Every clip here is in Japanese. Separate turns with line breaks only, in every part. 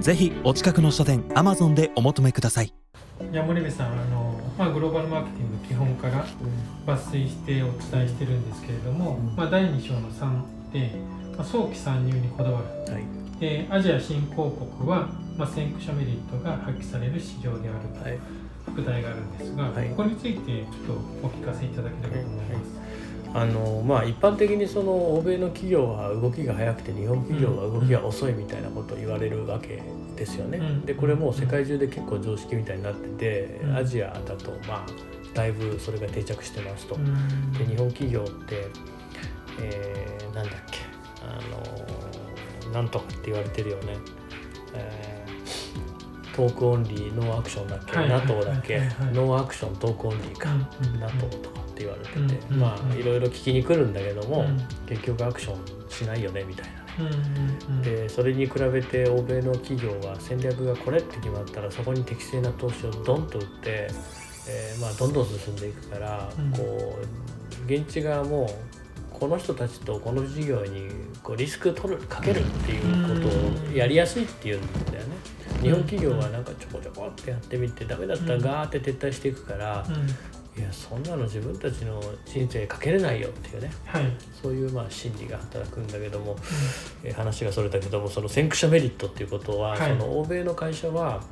ぜひお近くの書店アマゾンでお求めください。い
や森部さんあの、まあ、グローバルマーケティングの基本から抜粋してお伝えしてるんですけれども、うん、まあ、第2章の3で、まあ、早期参入にこだわる、はい、でアジア新興国は、まあ、先駆者メリットが発揮される市場であると、はい、副題があるんですが、はい、ここについてちょっとお聞かせいただければと思います。
あのまあ、一般的にその欧米の企業は動きが速くて日本企業は動きが遅いみたいなことを言われるわけですよね。でこれも世界中で結構常識みたいになっててアジアだとまあだいぶそれが定着してますと。で日本企業って、えー、なんだっけあのなんとかって言われてるよね。えー、 talk only no action だっけ、はい、NATO だっけ、はいはい、 no action talk only か、うん、NATO と言われてて、まあいろいろ聞きに来るんだけども、結局アクションしないよねみたいな。でそれに比べて欧米の企業は戦略がこれって決まったらそこに適正な投資をドンと打って、えー、まあ、どんどん進んでいくから、こう現地側もこの人たちとこの事業にこうリスク取るかけるっていうことをやりやすいっていうんだよね。日本企業はなんかちょこちょこってやってみてダメだったらガーって撤退していくから、いやそんなの自分たちの人生かけれないよっていうね、はい、そういうまあ心理が働くんだけども、うん、え話がそれたけどもその先駆者メリットっていうことは、はい、その欧米の会社は、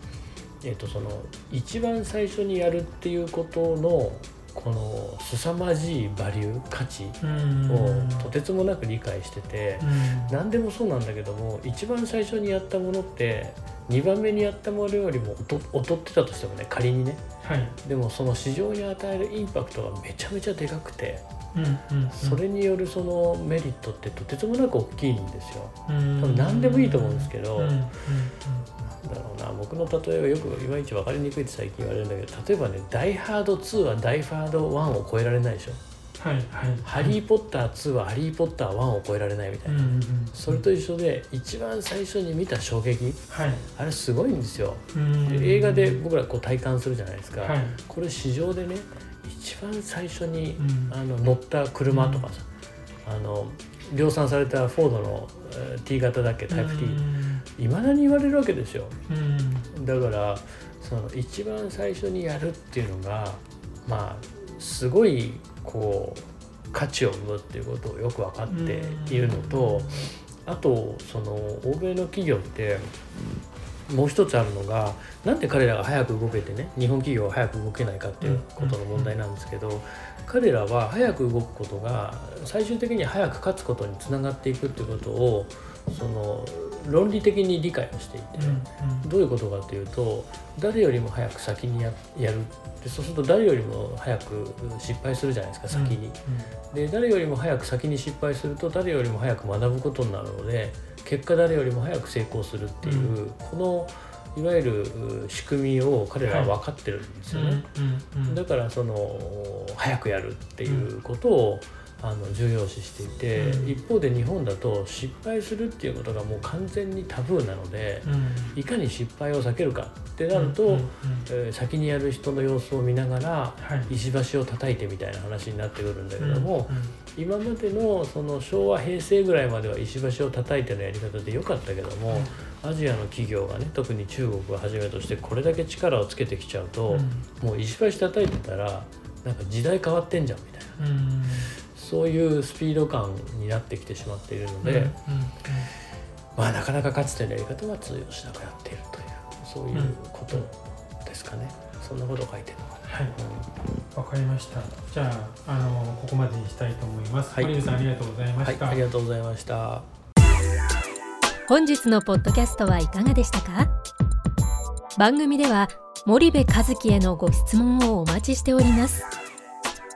えー、とその一番最初にやるっていうことのこの凄まじいバリュー価値をとてつもなく理解してて、何でもそうなんだけども一番最初にやったものって2番目にやったものよりも劣ってたとしてもね仮にね、はい、でもその市場に与えるインパクトがめちゃめちゃでかくて、うんうんうん、それによるそのメリットってとてつもなく大きいんですよ。多分何でもいいと思うんですけど、ん、だろうな僕の例えはよくいまいち分かりにくいって最近言われるんだけど例えばね「ダイ・ハード2」は「ダイ・ハード1」を超えられないでしょ。はいはい、ハリー・ポッター2はハリー・ポッター1を超えられないみたいな、うんうんうん、それと一緒で一番最初に見た衝撃、はい、あれすごいんですよ、映画で僕らこう体感するじゃないですか、はい、これ市場でね一番最初に、うん、あの乗った車とかさ、うん、あの量産されたフォードの T 型だっけタイプ T いまだに言われるわけですよ、だからその一番最初にやるっていうのがまあすごいこう価値を生むっていうことをよく分かっているのとあとその欧米の企業ってもう一つあるのがなんで彼らが早く動けてね日本企業は早く動けないかっていうことの問題なんですけど彼らは早く動くことが最終的に早く勝つことにつながっていくっていうことをその論理的に理解をしていて、どういうことかというと誰よりも早く先にややる。でそうすると誰よりも早く失敗するじゃないですか先に、で誰よりも早く先に失敗すると誰よりも早く学ぶことになるので結果誰よりも早く成功するっていう、このいわゆる仕組みを彼らは分かってるんですよね、だからその早くやるっていうことを、あの重要視していて、うん、一方で日本だと失敗するっていうことがもう完全にタブーなので、うん、いかに失敗を避けるかってなると、うん、えー、先にやる人の様子を見ながら、石橋を叩いてみたいな話になってくるんだけども、今までのその昭和平成ぐらいまでは石橋を叩いてのやり方でよかったけども、アジアの企業がね特に中国をはじめとしてこれだけ力をつけてきちゃうと、もう石橋叩いてたらなんか時代変わってんじゃんみたいな。そういうスピード感になってきてしまっているので、うんうんうん、まあなかなかかつてのやり方は通用しなくなっているというそういうことですかね、うん、そんなことを書いてるのかな。はい
わ、かりました。じゃあ、あのここまでにしたいと思います。はい、さんありがとうございました、
はい、ありがとうございました。
本日のポッドキャストはいかがでしたか？番組では森部和樹へのご質問をお待ちしております。